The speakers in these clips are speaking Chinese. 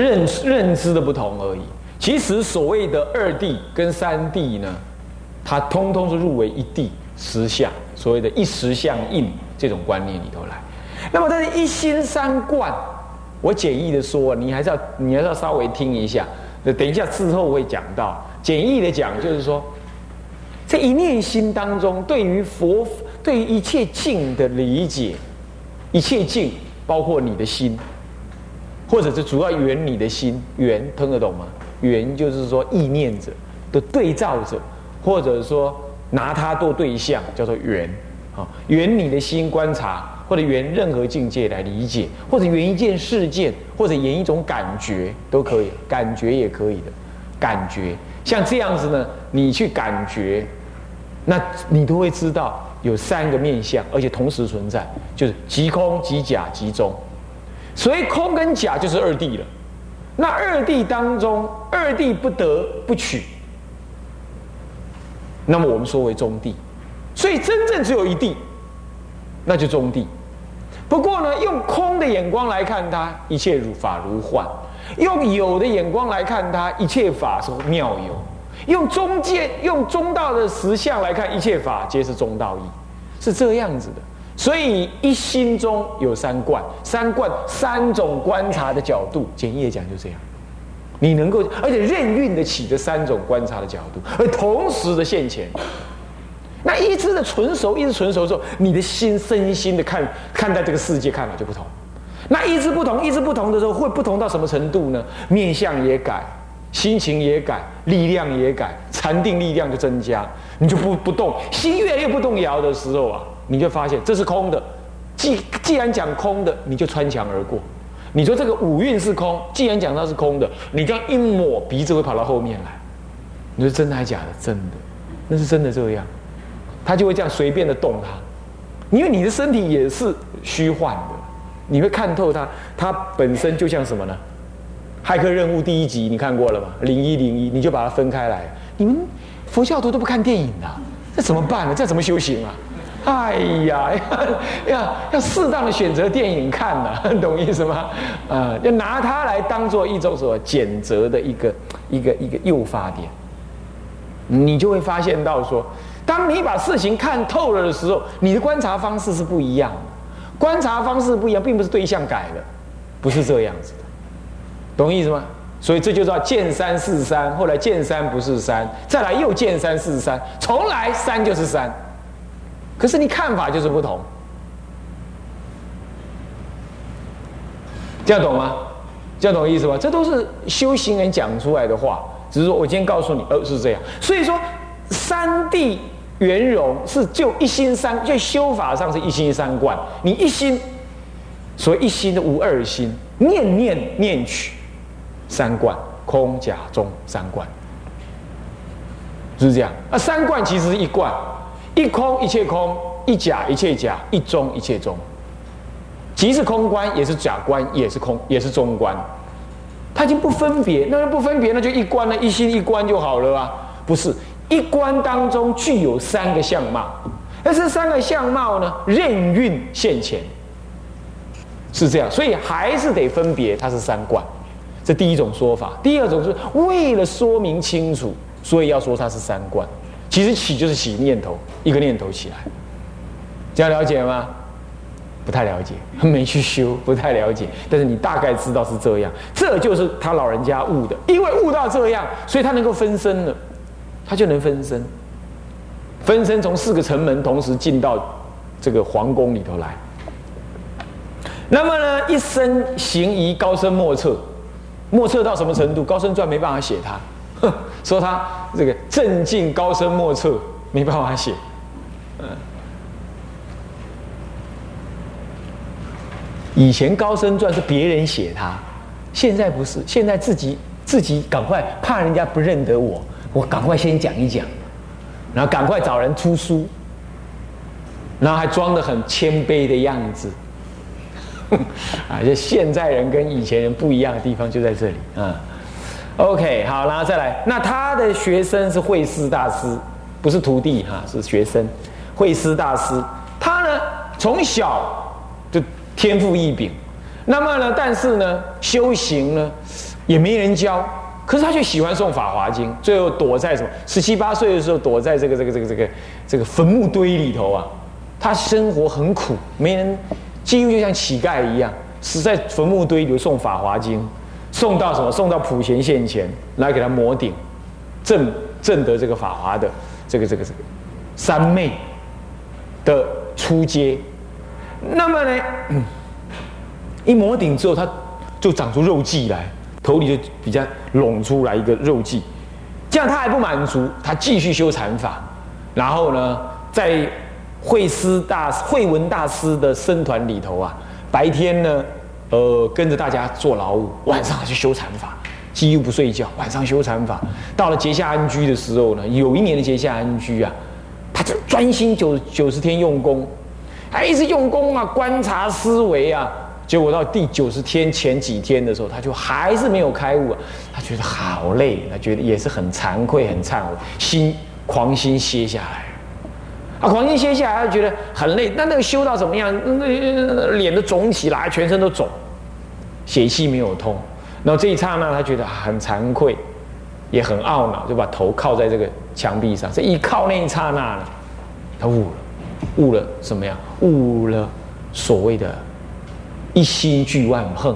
认认知的不同而已。其实所谓的二谛跟三谛呢，它通通是入为一谛实相，所谓的一实相应这种观念里头来。那么但是一心三观，我简易的说，你还是要你还是要稍微听一下。等一下之后会讲到，简易的讲就是说，这一念心当中，对于佛对于一切境的理解，一切境包括你的心。或者是主要圆你的心，圆听得懂吗？圆就是说意念者的对照者，或者说拿它做对象，叫做圆。啊，圆你的心观察，或者圆任何境界来理解，或者圆一件事件，或者圆一种感觉都可以，感觉也可以的。感觉像这样子呢，你去感觉，那你都会知道有三个面相，而且同时存在，就是即空、即假、即中。所以空跟假就是二谛了，那二谛当中，二谛不得不取，那么我们说为中谛，所以真正只有一谛，那就中谛。不过呢，用空的眼光来看它，一切如法如幻；用有的眼光来看它，一切法是妙有；用中间、用中道的实相来看，一切法皆是中道义，是这样子的。所以一心中有三观，三观三种观察的角度，简易讲就这样。你能够而且任运得起这三种观察的角度，而同时的现前。那一直的纯熟，一直纯熟之后，你的心身心的看看待这个世界看法就不同。那一直不同，一直不同的时候，会不同到什么程度呢？面相也改，心情也改，力量也改，禅定力量就增加，你就不不动，心越来越不动摇的时候啊。你就发现这是空的，既既然讲空的，你就穿墙而过。你说这个五蕴是空，既然讲它是空的，你这样一抹，鼻子会跑到后面来。你说真的还假的？真的，那是真的这样，他就会这样随便的动它，因为你的身体也是虚幻的，你会看透它，它本身就像什么呢？骇客任务第一集你看过了吗？零一零一，你就把它分开来。你们佛教徒都不看电影的，这怎么办呢？这怎么修行啊？哎呀，要要适当的选择电影看呢，懂意思吗？啊，要拿它来当做一种什么减责的一个一个一个诱发点，你就会发现到说，当你把事情看透了的时候，你的观察方式是不一样的。观察方式不一样，并不是对象改了，不是这样子的，懂意思吗？所以这就叫见山是山，后来见山不是山，再来又见山是山，从来山就是山。可是你看法就是不同，这样懂吗？这样懂意思吗？这都是修行人讲出来的话，只是说我今天告诉你，呃，是这样。所以说，三谛圆融是就一心三，就修法上是一心三观。你一心，所以一心的无二心，念念念取三观，空假中三观，是不是这样？啊，三观其实是一观。一空一切空，一假一切假，一中一切中。即是空观，也是假观，也是空，也是中观。它已经不分别，那不分别，那就一观了，一心一观就好了啊？不是，一观当中具有三个相貌，而这三个相貌呢，任运现前，是这样。所以还是得分别，它是三观。这第一种说法。第二种是为了说明清楚，所以要说它是三观。其实起就是起念头，一个念头起来，这样了解吗？不太了解，没去修，不太了解。但是你大概知道是这样，这就是他老人家悟的，因为悟到这样，所以他能够分身了，他就能分身，分身从四个城门同时进到这个皇宫里头来。那么呢，一生行仪高深莫测，莫测到什么程度？高僧传没办法写他。说他这个镇静高深莫测，没办法写。嗯，以前高僧传是别人写他，现在不是，现在自己自己赶快怕人家不认得我，我赶快先讲一讲，然后赶快找人出书，然后还装的很谦卑的样子。啊，就现在人跟以前人不一样的地方就在这里啊。OK，好，然后再来。那他的学生是慧师大师，不是徒弟哈，是学生。慧师大师，他呢从小就天赋异禀，那么呢，但是呢，修行呢，也没人教。可是他就喜欢诵《法华经》，最后躲在什么？十七八岁的时候，躲在这个这个这个这个这个坟墓堆里头啊。他生活很苦，没人，几乎就像乞丐一样，死在坟墓堆里诵《法华经》，送到什么？送到普贤线前来给他磨顶，正正得这个法华的这个这个这个三昧的出阶。那么呢，一磨顶之后，他就长出肉髻来。头里就比较拢出来一个肉髻，这样他还不满足，他继续修禅法，然后呢，在慧师大慧文大师的僧团里头啊，白天呢，呃，跟着大家做劳务，晚上还去修禅法，几乎不睡觉，晚上修禅法。到了结下安居的时候呢，有一年的结下安居啊，他就专心九九十天用功，他一直用功啊，观察思维啊。结果到第九十天前几天的时候，他就还是没有开悟啊！他觉得好累，他觉得也是很惭愧、很忏悔，心狂心歇下来。啊，狂心歇下来，他觉得很累。那那个修到怎么样？那脸都肿起来，全身都肿，血气没有通。然后这一刹那，他觉得很惭愧，也很懊恼，就把头靠在这个墙壁上。这一靠那一刹那呢，他悟了，悟了什么呀？悟了所谓的。一心俱万恨，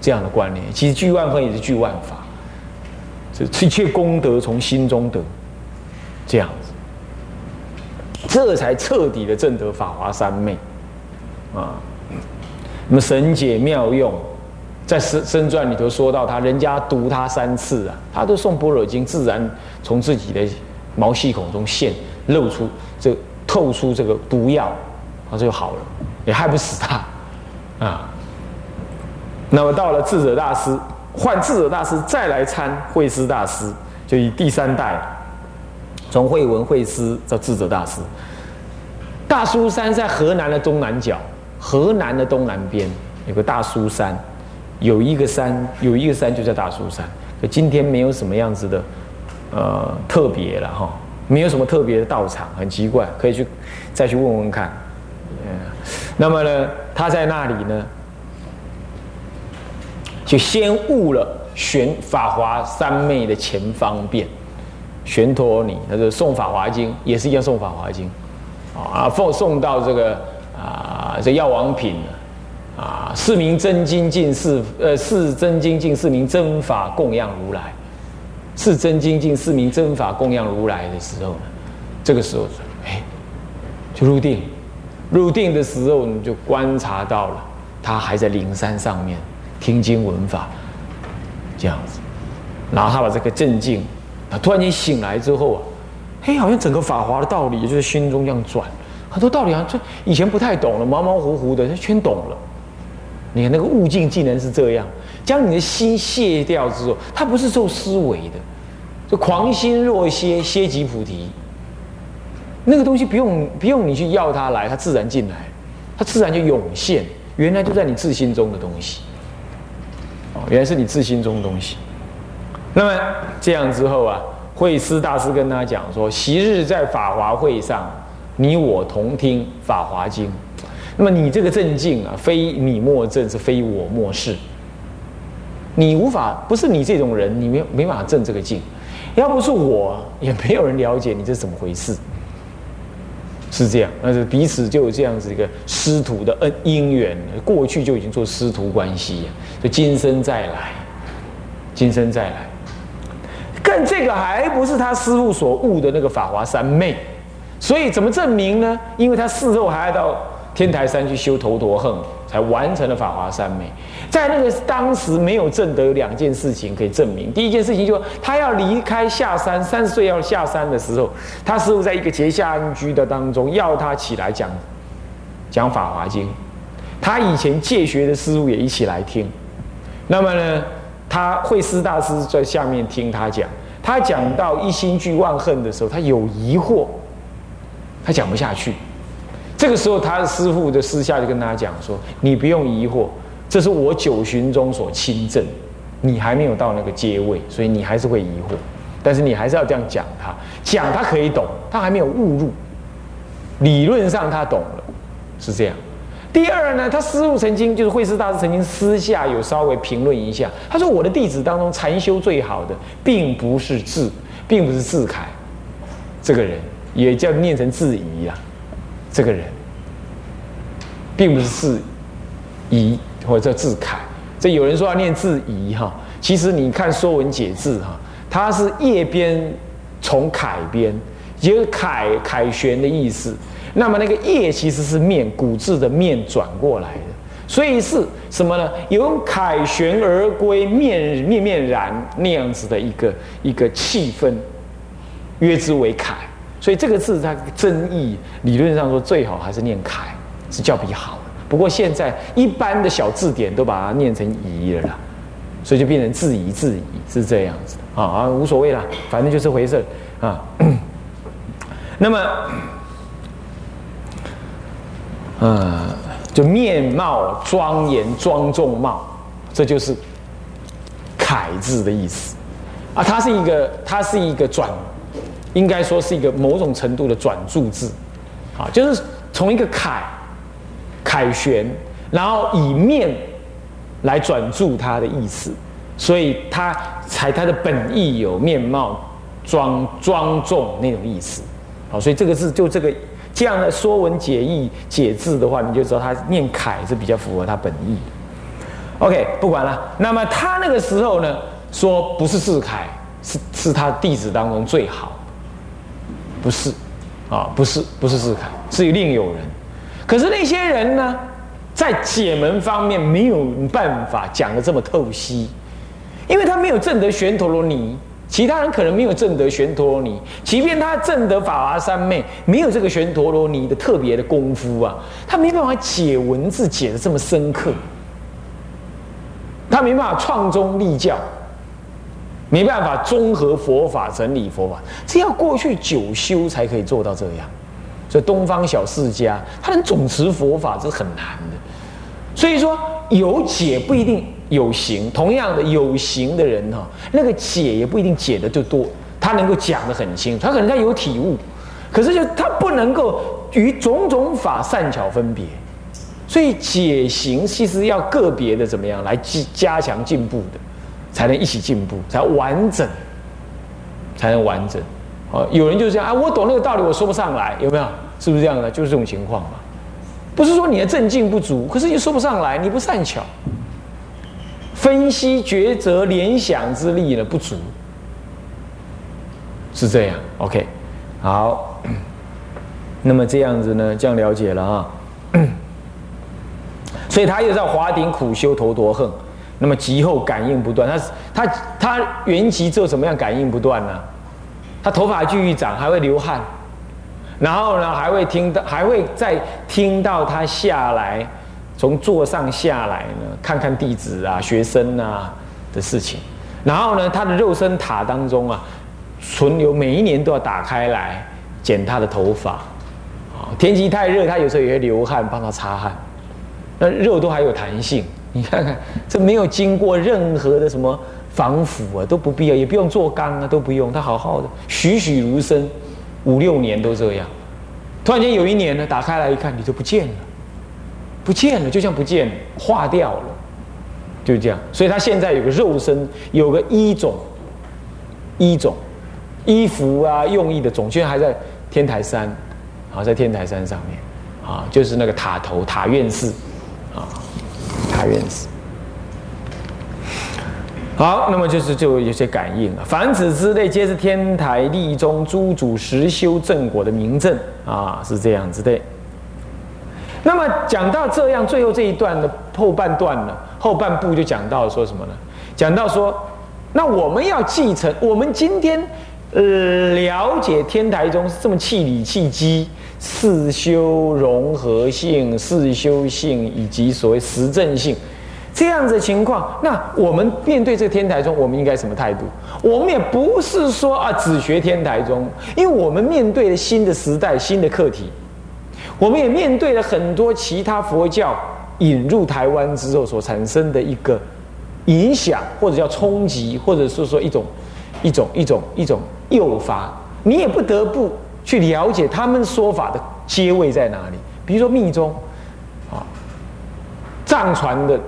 这样的观念，其实俱万恨也是俱万法，这一切功德从心中得，这样，这才彻底的证得法华三昧啊。那么神解妙用，在《生生传》里头说到，他人家读他三次啊，他都诵般若经，自然从自己的毛细孔中现露出这透出这个毒药，他就好了，也害不死他。啊，那么到了智者大师，换智者大师再来参慧师大师，就以第三代，从慧文慧师到智者大师。大苏山在河南的东南角，河南的东南边有个大苏山，有一个山，有一个山就叫大苏山。可今天没有什么样子的，呃，特别了哈，没有什么特别的道场，很奇怪，可以去再去问问看。嗯那么呢，他在那里呢，就先悟了玄法华三昧的前方便，玄陀尼，他说诵法华经也是一样诵法华经，啊，奉送到这个啊这药王品，啊四名真经进四呃四真经进四名真法供养如来，四真经进四名真法供养如来的时候呢，这个时候哎就入定。入定的时候，你就观察到了，他还在灵山上面听经闻法，这样子。然后他把这个镇静，他突然间醒来之后啊，嘿，好像整个法华的道理就是心中这样转，很多道理啊，这以前不太懂了，模模糊糊的，他全懂了。你看那个悟境竟然是这样，将你的心卸掉之后，它不是受思维的，就狂心若歇，歇即菩提。那个东西不用不用你去要它来，它自然进来，它自然就涌现。原来就在你自心中的东西，哦，原来是你自心中的东西。那么这样之后啊，慧师大师跟他讲说：昔日在法华会上，你我同听法华经。那么你这个正境啊，非你莫正，是非我莫是。你无法不是你这种人，你没没法正这个境。要不是我，也没有人了解你这怎么回事。是这样，那是彼此就有这样子一个师徒的恩姻缘，过去就已经做师徒关系，就今生再来，今生再来，更这个还不是他师父所悟的那个法华三昧，所以怎么证明呢？因为他事后还要到天台山去修头陀横。才完成了法华三昧，在那个当时没有证得，有两件事情可以证明。第一件事情就是他要离开下山，三十岁要下山的时候，他师傅在一个结下安居的当中，要他起来讲讲法华经。他以前戒学的师傅也一起来听。那么呢，他慧师大师在下面听他讲，他讲到一心俱万恨的时候，他有疑惑，他讲不下去。这个时候，他的师傅就私下就跟他讲说：“你不用疑惑，这是我九旬中所亲证，你还没有到那个阶位，所以你还是会疑惑。但是你还是要这样讲他，讲他可以懂，他还没有误入。理论上他懂了，是这样。第二呢，他师父曾经就是慧师大师曾经私下有稍微评论一下，他说我的弟子当中禅修最好的，并不是智，并不是智凯，这个人也叫念成智疑啊，这个人，并不是智疑或者叫智凯，这有人说要念智疑哈，其实你看《说文解字》哈，它是叶边从楷边，也有凯凯旋的意思。那么那个业其实是面古字的面转过来的，所以是什么呢？有凯旋而归，面面面然那样子的一个一个气氛，约之为凯。所以这个字它真义理论上说最好还是念凯，是较比好的。不过现在一般的小字典都把它念成夷了啦，所以就变成质疑”、“质疑是这样子啊啊无所谓啦，反正就这回事啊。那么。呃，就面貌庄严、庄重貌，这就是“楷”字的意思啊。它是一个，它是一个转，应该说是一个某种程度的转注字啊，就是从一个楷楷旋，然后以面来转注它的意思，所以它才它的本意有面貌庄庄重那种意思好，所以这个字就这个。这样的说文解义解字的话，你就知道他念楷是比较符合他本意。OK，不管了。那么他那个时候呢，说不是字楷，是是他弟子当中最好，不是啊，不是不是字楷，是另有人。可是那些人呢，在解门方面没有办法讲的这么透析，因为他没有证得玄陀罗尼。其他人可能没有证得玄陀罗尼，即便他证得法华三昧，没有这个玄陀罗尼的特别的功夫啊，他没办法解文字解的这么深刻，他没办法创宗立教，没办法综合佛法整理佛法，这要过去九修才可以做到这样。所以东方小世家，他能总持佛法是很难的。所以说有解不一定。有形，同样的有形的人哈，那个解也不一定解的就多，他能够讲得很清楚，他可能他有体悟，可是就他不能够与种种法善巧分别，所以解行其实要个别的怎么样来加加强进步的，才能一起进步，才完整，才能完整。哦，有人就是这样啊，我懂那个道理，我说不上来，有没有？是不是这样的？就是这种情况嘛。不是说你的正境不足，可是你说不上来，你不善巧。分析、抉择、联想之力呢不足，是这样。OK，好，那么这样子呢，这样了解了啊。所以他又在华顶苦修头陀恨，那么极后感应不断。他他他原籍做什么样感应不断呢？他头发继续长，还会流汗，然后呢还会听到，还会再听到他下来。从座上下来呢，看看弟子啊、学生啊的事情，然后呢，他的肉身塔当中啊，存留每一年都要打开来剪他的头发，啊，天气太热，他有时候也会流汗，帮他擦汗，那肉都还有弹性，你看看，这没有经过任何的什么防腐啊，都不必要，也不用做缸啊，都不用，他好好的栩栩如生，五六年都这样，突然间有一年呢，打开来一看，你就不见了。不见了，就像不见了化掉了，就这样。所以他现在有个肉身，有个衣种，衣种，衣服啊，用意的种，现在还在天台山，好，在天台山上面，啊，就是那个塔头塔院寺，啊，塔院寺。好，那么就是就有些感应了。凡此之类，皆是天台立中诸主实修正果的明证啊，是这样子的。那么讲到这样，最后这一段的后半段呢，后半部就讲到说什么呢？讲到说，那我们要继承，我们今天呃了解天台宗是这么气理气机、四修融合性、四修性以及所谓实证性这样子的情况，那我们面对这个天台宗，我们应该什么态度？我们也不是说啊只学天台宗，因为我们面对了新的时代、新的课题。我们也面对了很多其他佛教引入台湾之后所产生的一个影响，或者叫冲击，或者是说一种一种一种一种诱发，你也不得不去了解他们说法的阶位在哪里。比如说密宗，啊，藏传的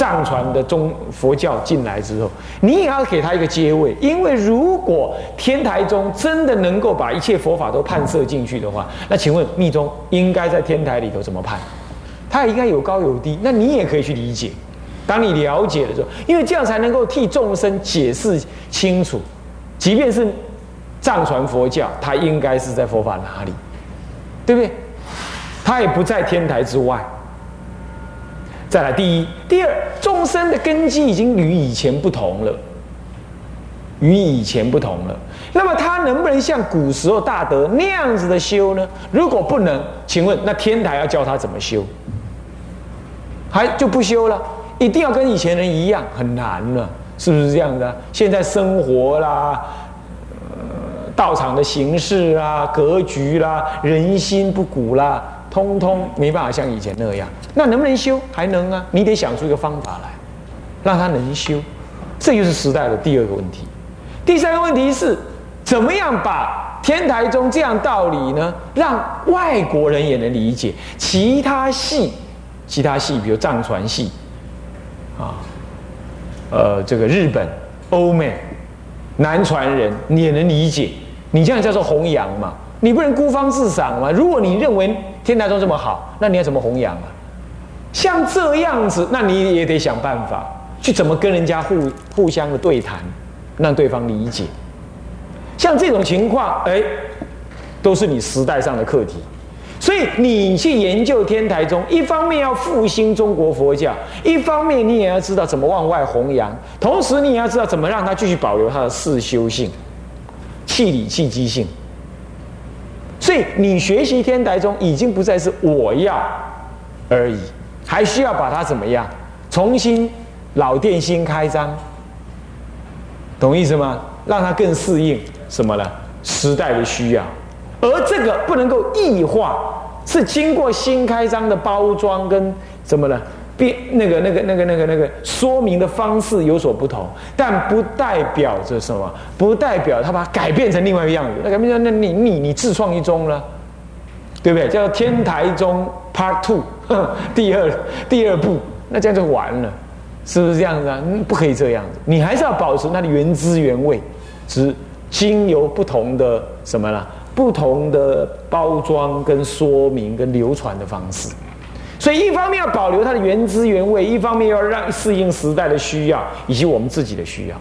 藏传的中佛教进来之后，你也要给他一个阶位，因为如果天台宗真的能够把一切佛法都判摄进去的话，那请问密宗应该在天台里头怎么判？它应该有高有低，那你也可以去理解。当你了解的时候，因为这样才能够替众生解释清楚，即便是藏传佛教，它应该是在佛法哪里，对不对？它也不在天台之外。再来，第一、第二，众生的根基已经与以前不同了，与以前不同了。那么他能不能像古时候大德那样子的修呢？如果不能，请问那天台要教他怎么修？还就不修了？一定要跟以前人一样，很难了，是不是这样的？现在生活啦，呃，道场的形式啦、格局啦、人心不古啦。通通没办法像以前那样，那能不能修？还能啊！你得想出一个方法来，让他能修。这就是时代的第二个问题。第三个问题是，怎么样把天台宗这样道理呢，让外国人也能理解？其他系，其他系，比如藏传系，啊，呃，这个日本、欧美、南传人你也能理解。你这样叫做弘扬嘛？你不能孤芳自赏嘛？如果你认为天台宗这么好，那你要怎么弘扬啊？像这样子，那你也得想办法去怎么跟人家互互相的对谈，让对方理解。像这种情况，哎，都是你时代上的课题。所以你去研究天台宗，一方面要复兴中国佛教，一方面你也要知道怎么往外弘扬，同时你也要知道怎么让它继续保留它的四修性、气理气机性。所以你学习天台宗已经不再是我要而已，还需要把它怎么样重新老店新开张，懂意思吗？让它更适应什么呢？时代的需要，而这个不能够异化，是经过新开张的包装跟什么呢？变那个那个那个那个那个说明的方式有所不同，但不代表着什么，不代表他把它改变成另外一个样子。那改变成那你你你自创一宗了，对不对？叫天台宗 Part Two，第二第二部，那这样就完了，是不是这样子啊？不可以这样子，你还是要保持它的原汁原味，只经由不同的什么了，不同的包装跟说明跟流传的方式。所以，一方面要保留它的原汁原味，一方面要让适应时代的需要以及我们自己的需要，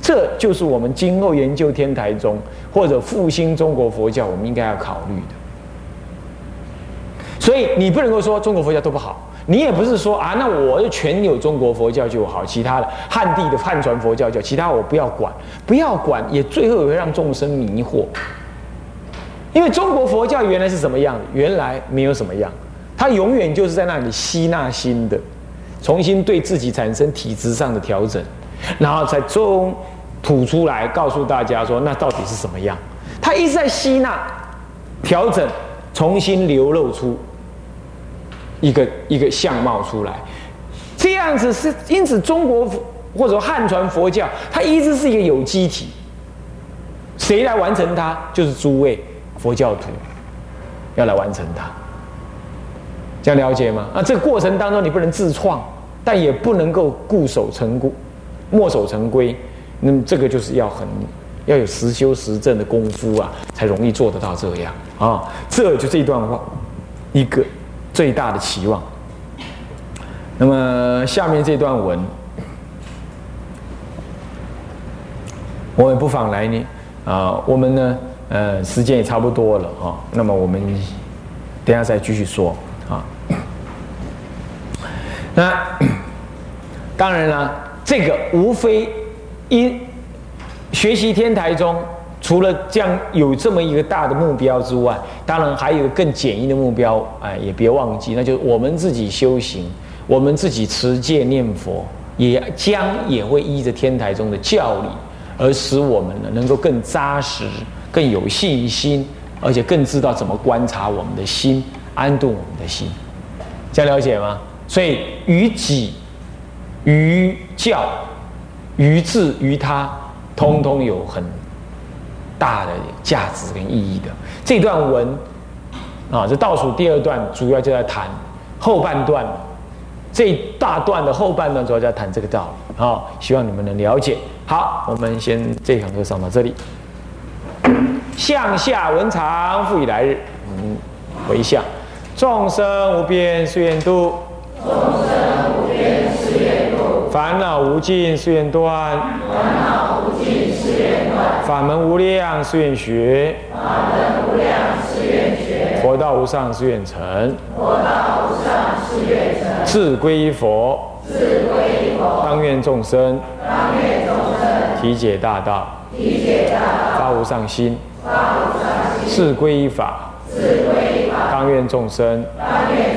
这就是我们今后研究天台宗或者复兴中国佛教，我们应该要考虑的。所以，你不能够说中国佛教都不好，你也不是说啊，那我就全有中国佛教就好，其他的汉地的汉传佛教就其他我不要管，不要管，也最后也会让众生迷惑。因为中国佛教原来是什么样？原来没有什么样。他永远就是在那里吸纳新的，重新对自己产生体质上的调整，然后才中吐出来告诉大家说那到底是什么样？他一直在吸纳、调整，重新流露出一个一个相貌出来。这样子是因此中国或者汉传佛教，它一直是一个有机体。谁来完成它？就是诸位佛教徒要来完成它。这样了解吗？啊，这个过程当中你不能自创，但也不能够固守成规、墨守成规。那么这个就是要很要有实修实证的功夫啊，才容易做得到这样啊。这就这段话一个最大的期望。那么下面这段文，我们不妨来呢啊，我们呢呃时间也差不多了啊。那么我们等下再继续说。那当然了，这个无非因学习天台中，除了这样有这么一个大的目标之外，当然还有更简易的目标，哎，也别忘记，那就是我们自己修行，我们自己持戒念佛，也将也会依着天台中的教理，而使我们呢能够更扎实、更有信心，而且更知道怎么观察我们的心，安顿我们的心，这样了解吗？所以，于己、于教、于智、于他，通通有很大的价值跟意义的。这段文啊，这倒数第二段主要就在谈后半段这大段的后半段主要在谈这个道理，好，希望你们能了解。好，我们先这堂课上到这里。向下文长，复以来日。嗯，回向，众生无边誓愿度，众生无边誓愿度，烦恼无尽誓愿断，烦恼无尽誓愿断，法门无量誓愿学，法门无量誓愿学，佛道无上誓愿成，佛道无上誓愿成，志归佛，志归佛，当愿众生。当愿众生体解大道，体解大道，发无上心，发无上心，自归依法，自归法，当愿众生。当愿